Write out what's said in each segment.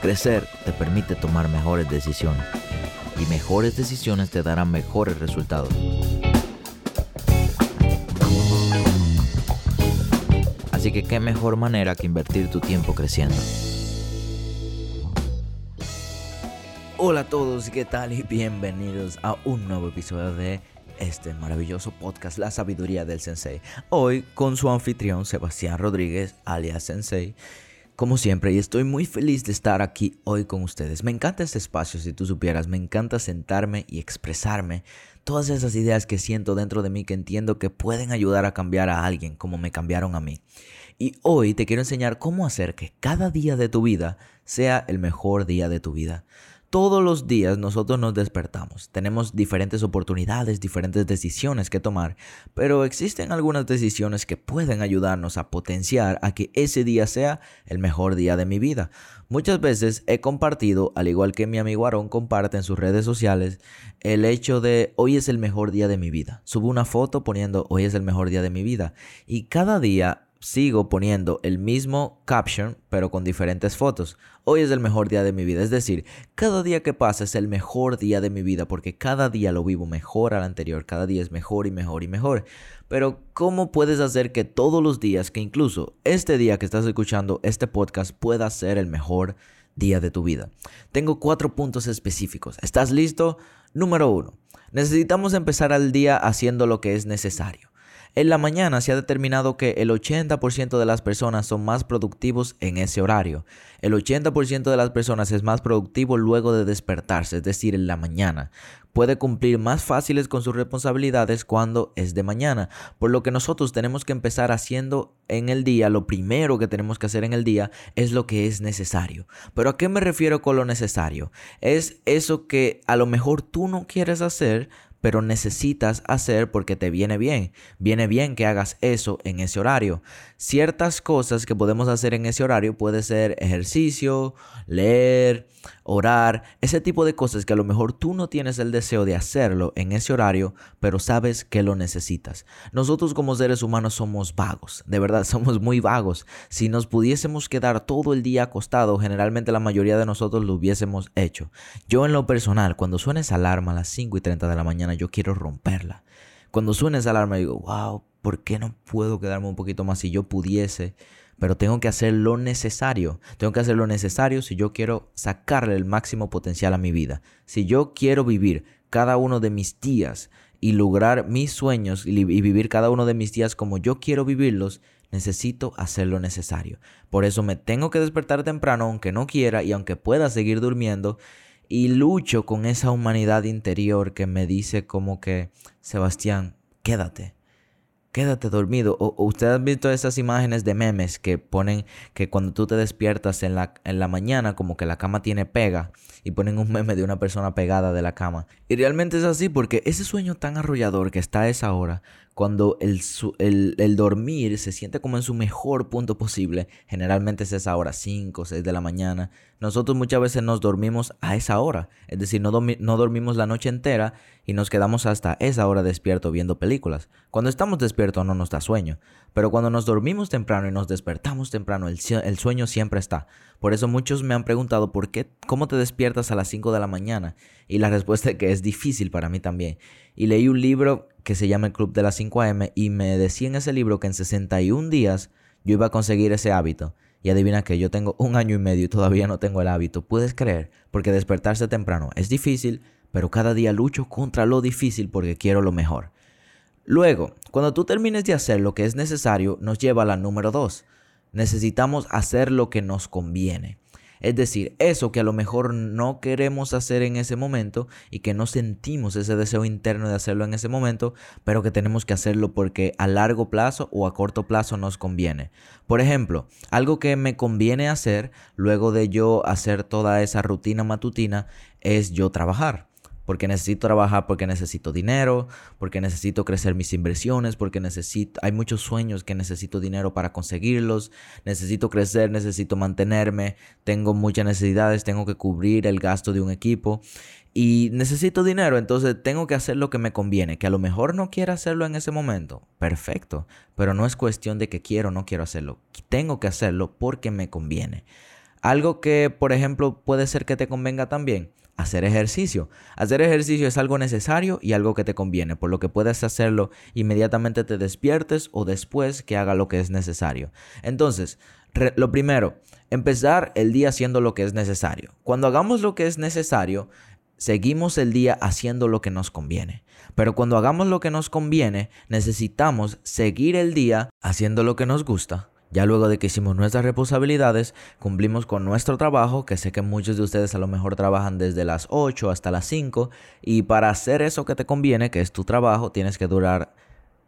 Crecer te permite tomar mejores decisiones y mejores decisiones te darán mejores resultados. Así que qué mejor manera que invertir tu tiempo creciendo. Hola a todos, ¿qué tal? Y bienvenidos a un nuevo episodio de este maravilloso podcast La Sabiduría del Sensei. Hoy con su anfitrión Sebastián Rodríguez, alias Sensei como siempre, y estoy muy feliz de estar aquí hoy con ustedes. Me encanta este espacio, si tú supieras, me encanta sentarme y expresarme todas esas ideas que siento dentro de mí que entiendo que pueden ayudar a cambiar a alguien como me cambiaron a mí. Y hoy te quiero enseñar cómo hacer que cada día de tu vida sea el mejor día de tu vida. Todos los días nosotros nos despertamos, tenemos diferentes oportunidades, diferentes decisiones que tomar, pero existen algunas decisiones que pueden ayudarnos a potenciar a que ese día sea el mejor día de mi vida. Muchas veces he compartido, al igual que mi amigo Aaron comparte en sus redes sociales, el hecho de hoy es el mejor día de mi vida. Subo una foto poniendo hoy es el mejor día de mi vida y cada día sigo poniendo el mismo caption, pero con diferentes fotos. Hoy es el mejor día de mi vida. Es decir, cada día que pasa es el mejor día de mi vida porque cada día lo vivo mejor al anterior. Cada día es mejor y mejor y mejor. Pero ¿cómo puedes hacer que todos los días, que incluso este día que estás escuchando este podcast pueda ser el mejor día de tu vida? Tengo cuatro puntos específicos. ¿Estás listo? Número uno. Necesitamos empezar al día haciendo lo que es necesario. En la mañana se ha determinado que el 80% de las personas son más productivos en ese horario. El 80% de las personas es más productivo luego de despertarse, es decir, en la mañana. Puede cumplir más fáciles con sus responsabilidades cuando es de mañana, por lo que nosotros tenemos que empezar haciendo en el día, lo primero que tenemos que hacer en el día es lo que es necesario. Pero ¿a qué me refiero con lo necesario? Es eso que a lo mejor tú no quieres hacer, pero necesitas hacer porque te viene bien. Viene bien que hagas eso en ese horario. Ciertas cosas que podemos hacer en ese horario puede ser ejercicio, leer, orar, ese tipo de cosas que a lo mejor tú no tienes el deseo de hacerlo en ese horario, pero sabes que lo necesitas. Nosotros como seres humanos somos vagos, de verdad, somos muy vagos. Si nos pudiésemos quedar todo el día acostado, generalmente la mayoría de nosotros lo hubiésemos hecho. Yo en lo personal, cuando suena esa alarma a las 5 y 30 de la mañana, yo quiero romperla. Cuando suena esa alarma digo, wow, ¿por qué no puedo quedarme un poquito más si yo pudiese? Pero tengo que hacer lo necesario. Tengo que hacer lo necesario si yo quiero sacarle el máximo potencial a mi vida. Si yo quiero vivir cada uno de mis días y lograr mis sueños y, vivir cada uno de mis días como yo quiero vivirlos, necesito hacer lo necesario. Por eso me tengo que despertar temprano aunque no quiera y aunque pueda seguir durmiendo y lucho con esa humanidad interior que me dice como que, Sebastián, quédate, quédate dormido. O, ustedes han visto esas imágenes de memes que ponen que cuando tú te despiertas en la, en la mañana como que la cama tiene pega y ponen un meme de una persona pegada de la cama. Y realmente es así porque ese sueño tan arrollador que está a esa hora, cuando el, el, dormir se siente como en su mejor punto posible, generalmente es esa hora, 5 o 6 de la mañana, nosotros muchas veces nos dormimos a esa hora, es decir, no, no dormimos la noche entera y nos quedamos hasta esa hora despierto viendo películas. Cuando estamos despiertos no nos da sueño, pero cuando nos dormimos temprano y nos despertamos temprano, el, el sueño siempre está. Por eso muchos me han preguntado por qué, cómo te despiertas a las 5 de la mañana y la respuesta es que es difícil para mí también. Y leí un libro que se llama El Club de las 5 AM y me decía en ese libro que en 61 días yo iba a conseguir ese hábito. Y adivina que yo tengo un año y medio y todavía no tengo el hábito. Puedes creer, porque despertarse temprano es difícil, pero cada día lucho contra lo difícil porque quiero lo mejor. Luego, cuando tú termines de hacer lo que es necesario, nos lleva a la número 2. Necesitamos hacer lo que nos conviene. Es decir, eso que a lo mejor no queremos hacer en ese momento y que no sentimos ese deseo interno de hacerlo en ese momento, pero que tenemos que hacerlo porque a largo plazo o a corto plazo nos conviene. Por ejemplo, algo que me conviene hacer luego de yo hacer toda esa rutina matutina es yo trabajar porque necesito trabajar, porque necesito dinero, porque necesito crecer mis inversiones, porque necesito, hay muchos sueños que necesito dinero para conseguirlos, necesito crecer, necesito mantenerme, tengo muchas necesidades, tengo que cubrir el gasto de un equipo y necesito dinero, entonces tengo que hacer lo que me conviene, que a lo mejor no quiera hacerlo en ese momento, perfecto, pero no es cuestión de que quiero o no quiero hacerlo, tengo que hacerlo porque me conviene. Algo que, por ejemplo, puede ser que te convenga también hacer ejercicio. Hacer ejercicio es algo necesario y algo que te conviene, por lo que puedes hacerlo inmediatamente te despiertes o después que haga lo que es necesario. Entonces, lo primero, empezar el día haciendo lo que es necesario. Cuando hagamos lo que es necesario, seguimos el día haciendo lo que nos conviene. Pero cuando hagamos lo que nos conviene, necesitamos seguir el día haciendo lo que nos gusta ya luego de que hicimos nuestras responsabilidades, cumplimos con nuestro trabajo, que sé que muchos de ustedes a lo mejor trabajan desde las 8 hasta las 5, y para hacer eso que te conviene, que es tu trabajo, tienes que durar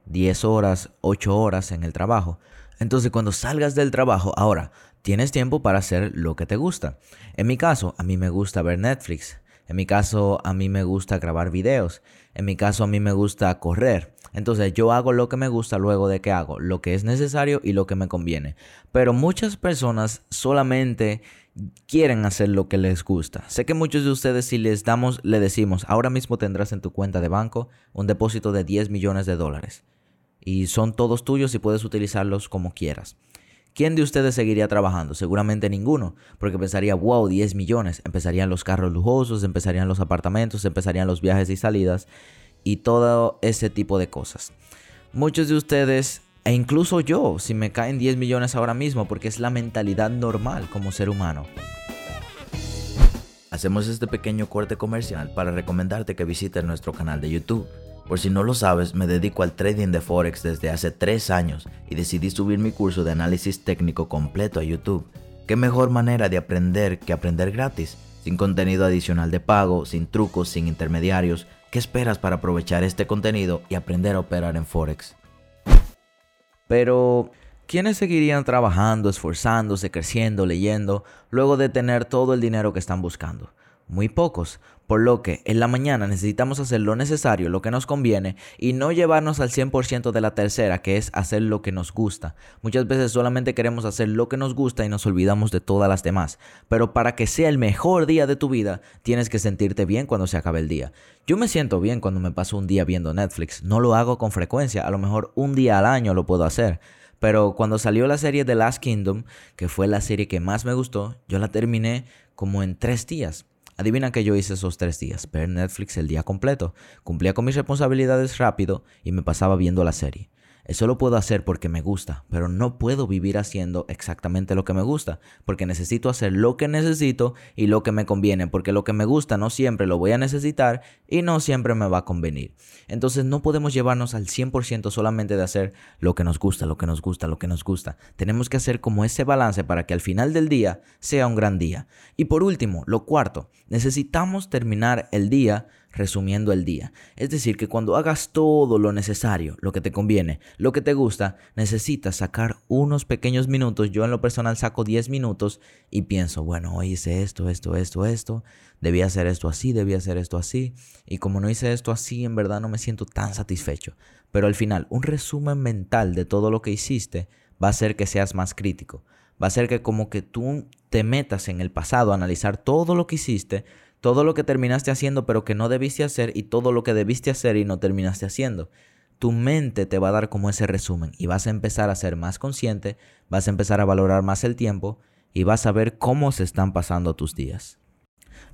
10 horas, 8 horas en el trabajo. Entonces cuando salgas del trabajo, ahora, tienes tiempo para hacer lo que te gusta. En mi caso, a mí me gusta ver Netflix. En mi caso, a mí me gusta grabar videos. En mi caso, a mí me gusta correr. Entonces, yo hago lo que me gusta luego de que hago lo que es necesario y lo que me conviene. Pero muchas personas solamente quieren hacer lo que les gusta. Sé que muchos de ustedes si les damos, le decimos, ahora mismo tendrás en tu cuenta de banco un depósito de 10 millones de dólares. Y son todos tuyos y puedes utilizarlos como quieras. ¿Quién de ustedes seguiría trabajando? Seguramente ninguno, porque pensaría, wow, 10 millones. Empezarían los carros lujosos, empezarían los apartamentos, empezarían los viajes y salidas y todo ese tipo de cosas. Muchos de ustedes, e incluso yo, si me caen 10 millones ahora mismo, porque es la mentalidad normal como ser humano. Hacemos este pequeño corte comercial para recomendarte que visites nuestro canal de YouTube por si no lo sabes, me dedico al trading de Forex desde hace 3 años y decidí subir mi curso de análisis técnico completo a YouTube. ¿Qué mejor manera de aprender que aprender gratis? Sin contenido adicional de pago, sin trucos, sin intermediarios. ¿Qué esperas para aprovechar este contenido y aprender a operar en Forex? Pero, ¿quiénes seguirían trabajando, esforzándose, creciendo, leyendo, luego de tener todo el dinero que están buscando? Muy pocos, por lo que en la mañana necesitamos hacer lo necesario, lo que nos conviene, y no llevarnos al 100% de la tercera, que es hacer lo que nos gusta. Muchas veces solamente queremos hacer lo que nos gusta y nos olvidamos de todas las demás. Pero para que sea el mejor día de tu vida, tienes que sentirte bien cuando se acabe el día. Yo me siento bien cuando me paso un día viendo Netflix. No lo hago con frecuencia, a lo mejor un día al año lo puedo hacer. Pero cuando salió la serie The Last Kingdom, que fue la serie que más me gustó, yo la terminé como en tres días. Adivina que yo hice esos tres días, ver Netflix el día completo, cumplía con mis responsabilidades rápido y me pasaba viendo la serie. Eso lo puedo hacer porque me gusta, pero no puedo vivir haciendo exactamente lo que me gusta, porque necesito hacer lo que necesito y lo que me conviene, porque lo que me gusta no siempre lo voy a necesitar y no siempre me va a convenir. Entonces no podemos llevarnos al 100% solamente de hacer lo que nos gusta, lo que nos gusta, lo que nos gusta. Tenemos que hacer como ese balance para que al final del día sea un gran día. Y por último, lo cuarto, necesitamos terminar el día resumiendo el día. Es decir, que cuando hagas todo lo necesario, lo que te conviene, lo que te gusta, necesitas sacar unos pequeños minutos. Yo en lo personal saco 10 minutos y pienso, bueno, hoy hice esto, esto, esto, esto, debía hacer esto así, debía hacer esto así. Y como no hice esto así, en verdad no me siento tan satisfecho. Pero al final, un resumen mental de todo lo que hiciste va a hacer que seas más crítico. Va a hacer que como que tú te metas en el pasado a analizar todo lo que hiciste, todo lo que terminaste haciendo pero que no debiste hacer y todo lo que debiste hacer y no terminaste haciendo. Tu mente te va a dar como ese resumen y vas a empezar a ser más consciente, vas a empezar a valorar más el tiempo y vas a ver cómo se están pasando tus días.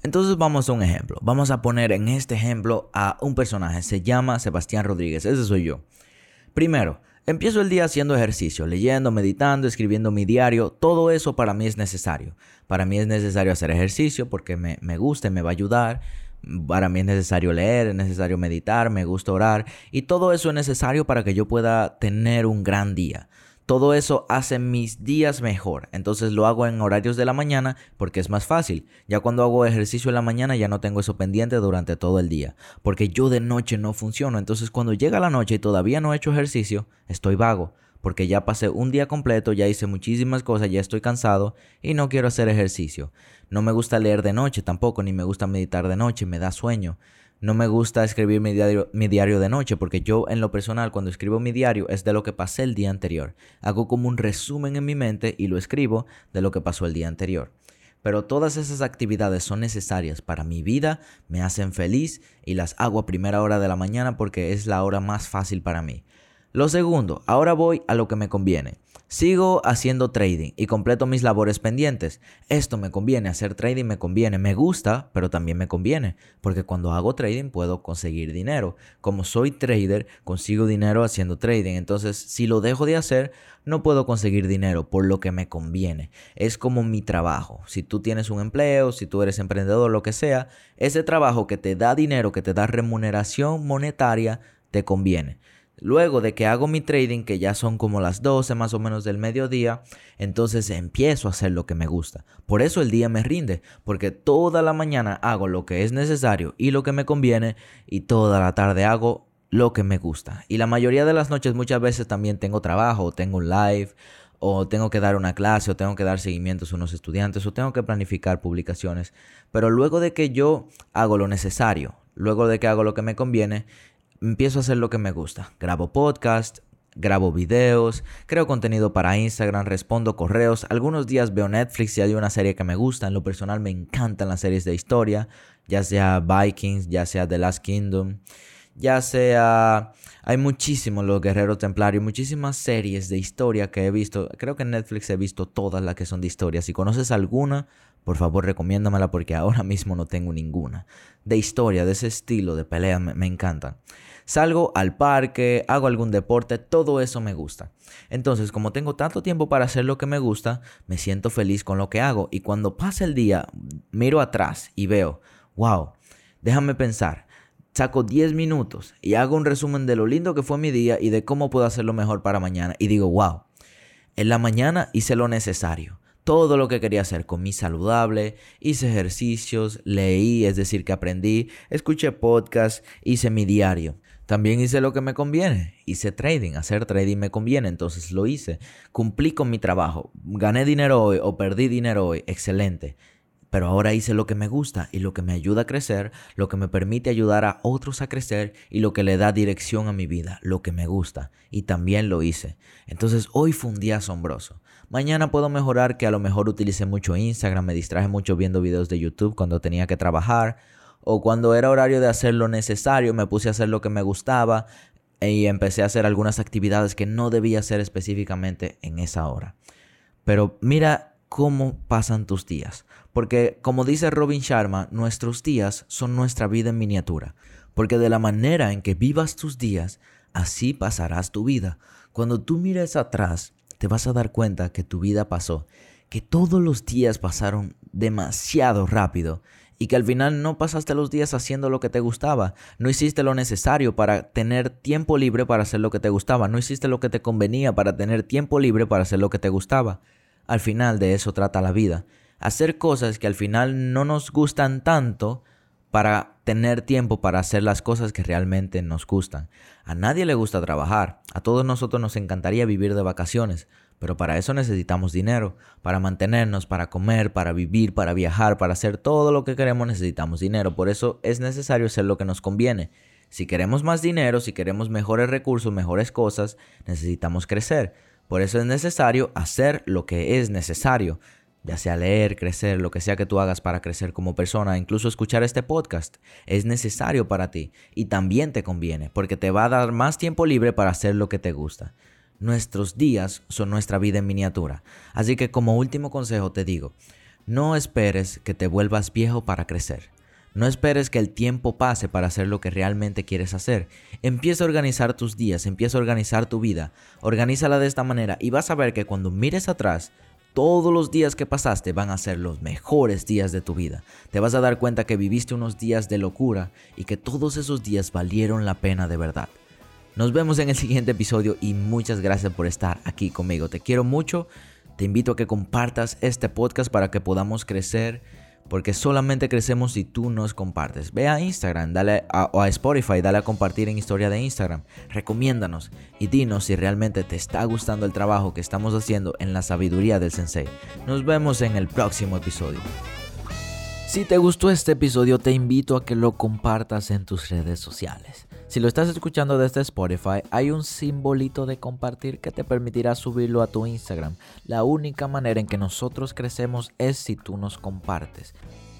Entonces vamos a un ejemplo. Vamos a poner en este ejemplo a un personaje. Se llama Sebastián Rodríguez. Ese soy yo. Primero, Empiezo el día haciendo ejercicio, leyendo, meditando, escribiendo mi diario. Todo eso para mí es necesario. Para mí es necesario hacer ejercicio porque me, me gusta y me va a ayudar. Para mí es necesario leer, es necesario meditar, me gusta orar. Y todo eso es necesario para que yo pueda tener un gran día. Todo eso hace mis días mejor. Entonces lo hago en horarios de la mañana porque es más fácil. Ya cuando hago ejercicio en la mañana ya no tengo eso pendiente durante todo el día. Porque yo de noche no funciono. Entonces cuando llega la noche y todavía no he hecho ejercicio, estoy vago. Porque ya pasé un día completo, ya hice muchísimas cosas, ya estoy cansado y no quiero hacer ejercicio. No me gusta leer de noche tampoco, ni me gusta meditar de noche, me da sueño. No me gusta escribir mi diario, de noche porque yo en lo personal cuando escribo mi diario es de lo que pasé el día anterior. Hago como un resumen en mi mente y lo escribo de lo que pasó el día anterior. Pero todas esas actividades son necesarias para mi vida, me hacen feliz y las hago a primera hora de la mañana porque es la hora más fácil para mí. Lo segundo, ahora voy a lo que me conviene. Sigo haciendo trading y completo mis labores pendientes. Esto me conviene, hacer trading me conviene, me gusta, pero también me conviene, porque cuando hago trading puedo conseguir dinero. Como soy trader, consigo dinero haciendo trading. Entonces, si lo dejo de hacer, no puedo conseguir dinero por lo que me conviene. Es como mi trabajo. Si tú tienes un empleo, si tú eres emprendedor, lo que sea, ese trabajo que te da dinero, que te da remuneración monetaria, te conviene. Luego de que hago mi trading, que ya son como las 12 más o menos del mediodía, entonces empiezo a hacer lo que me gusta. Por eso el día me rinde, porque toda la mañana hago lo que es necesario y lo que me conviene, y toda la tarde hago lo que me gusta. Y la mayoría de las noches muchas veces también tengo trabajo, o tengo un live, o tengo que dar una clase, o tengo que dar seguimientos a unos estudiantes, o tengo que planificar publicaciones. Pero luego de que yo hago lo necesario, luego de que hago lo que me conviene, empiezo a hacer lo que me gusta. Grabo podcast, grabo videos, creo contenido para Instagram, respondo correos. Algunos días veo Netflix y hay una serie que me gusta. En lo personal me encantan las series de historia, ya sea Vikings, ya sea The Last Kingdom, ya sea... Hay muchísimos Los Guerreros Templarios, muchísimas series de historia que he visto. Creo que en Netflix he visto todas las que son de historia. Si conoces alguna, por favor recomiéndamela porque ahora mismo no tengo ninguna. De historia, de ese estilo de pelea, me, me encantan. Salgo al parque, hago algún deporte, todo eso me gusta. Entonces, como tengo tanto tiempo para hacer lo que me gusta, me siento feliz con lo que hago. Y cuando pasa el día, miro atrás y veo, wow, déjame pensar. Saco 10 minutos y hago un resumen de lo lindo que fue mi día y de cómo puedo hacerlo mejor para mañana. Y digo, wow, en la mañana hice lo necesario todo lo que quería hacer. Comí saludable, hice ejercicios, leí, es decir, que aprendí, escuché podcast, hice mi diario. También hice lo que me conviene. Hice trading. Hacer trading me conviene. Entonces lo hice. Cumplí con mi trabajo. Gané dinero hoy o perdí dinero hoy. Excelente. Pero ahora hice lo que me gusta y lo que me ayuda a crecer, lo que me permite ayudar a otros a crecer y lo que le da dirección a mi vida, lo que me gusta. Y también lo hice. Entonces hoy fue un día asombroso. Mañana puedo mejorar que a lo mejor utilicé mucho Instagram, me distraje mucho viendo videos de YouTube cuando tenía que trabajar o cuando era horario de hacer lo necesario, me puse a hacer lo que me gustaba y empecé a hacer algunas actividades que no debía hacer específicamente en esa hora. Pero mira cómo pasan tus días. Porque como dice Robin Sharma, nuestros días son nuestra vida en miniatura. Porque de la manera en que vivas tus días, así pasarás tu vida. Cuando tú mires atrás, te vas a dar cuenta que tu vida pasó, que todos los días pasaron demasiado rápido y que al final no pasaste los días haciendo lo que te gustaba, no hiciste lo necesario para tener tiempo libre para hacer lo que te gustaba, no hiciste lo que te convenía para tener tiempo libre para hacer lo que te gustaba. Al final de eso trata la vida, hacer cosas que al final no nos gustan tanto para tener tiempo para hacer las cosas que realmente nos gustan. A nadie le gusta trabajar, a todos nosotros nos encantaría vivir de vacaciones, pero para eso necesitamos dinero, para mantenernos, para comer, para vivir, para viajar, para hacer todo lo que queremos necesitamos dinero. Por eso es necesario hacer lo que nos conviene. Si queremos más dinero, si queremos mejores recursos, mejores cosas, necesitamos crecer. Por eso es necesario hacer lo que es necesario, ya sea leer, crecer, lo que sea que tú hagas para crecer como persona, incluso escuchar este podcast, es necesario para ti y también te conviene porque te va a dar más tiempo libre para hacer lo que te gusta. Nuestros días son nuestra vida en miniatura. Así que como último consejo te digo, no esperes que te vuelvas viejo para crecer. No esperes que el tiempo pase para hacer lo que realmente quieres hacer. Empieza a organizar tus días, empieza a organizar tu vida. Organízala de esta manera y vas a ver que cuando mires atrás, todos los días que pasaste van a ser los mejores días de tu vida. Te vas a dar cuenta que viviste unos días de locura y que todos esos días valieron la pena de verdad. Nos vemos en el siguiente episodio y muchas gracias por estar aquí conmigo. Te quiero mucho. Te invito a que compartas este podcast para que podamos crecer porque solamente crecemos si tú nos compartes. Ve a Instagram, dale a, o a Spotify, dale a compartir en historia de Instagram. Recomiéndanos y dinos si realmente te está gustando el trabajo que estamos haciendo en la sabiduría del sensei. Nos vemos en el próximo episodio. Si te gustó este episodio, te invito a que lo compartas en tus redes sociales. Si lo estás escuchando desde Spotify, hay un simbolito de compartir que te permitirá subirlo a tu Instagram. La única manera en que nosotros crecemos es si tú nos compartes.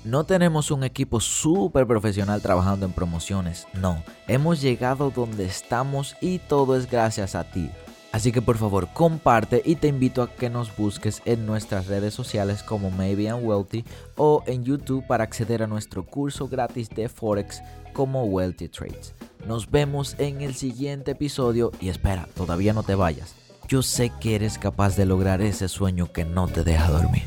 No tenemos un equipo súper profesional trabajando en promociones, no. Hemos llegado donde estamos y todo es gracias a ti. Así que por favor comparte y te invito a que nos busques en nuestras redes sociales como Maybe and Wealthy o en YouTube para acceder a nuestro curso gratis de Forex como Wealthy Trades. Nos vemos en el siguiente episodio y espera, todavía no te vayas. Yo sé que eres capaz de lograr ese sueño que no te deja dormir.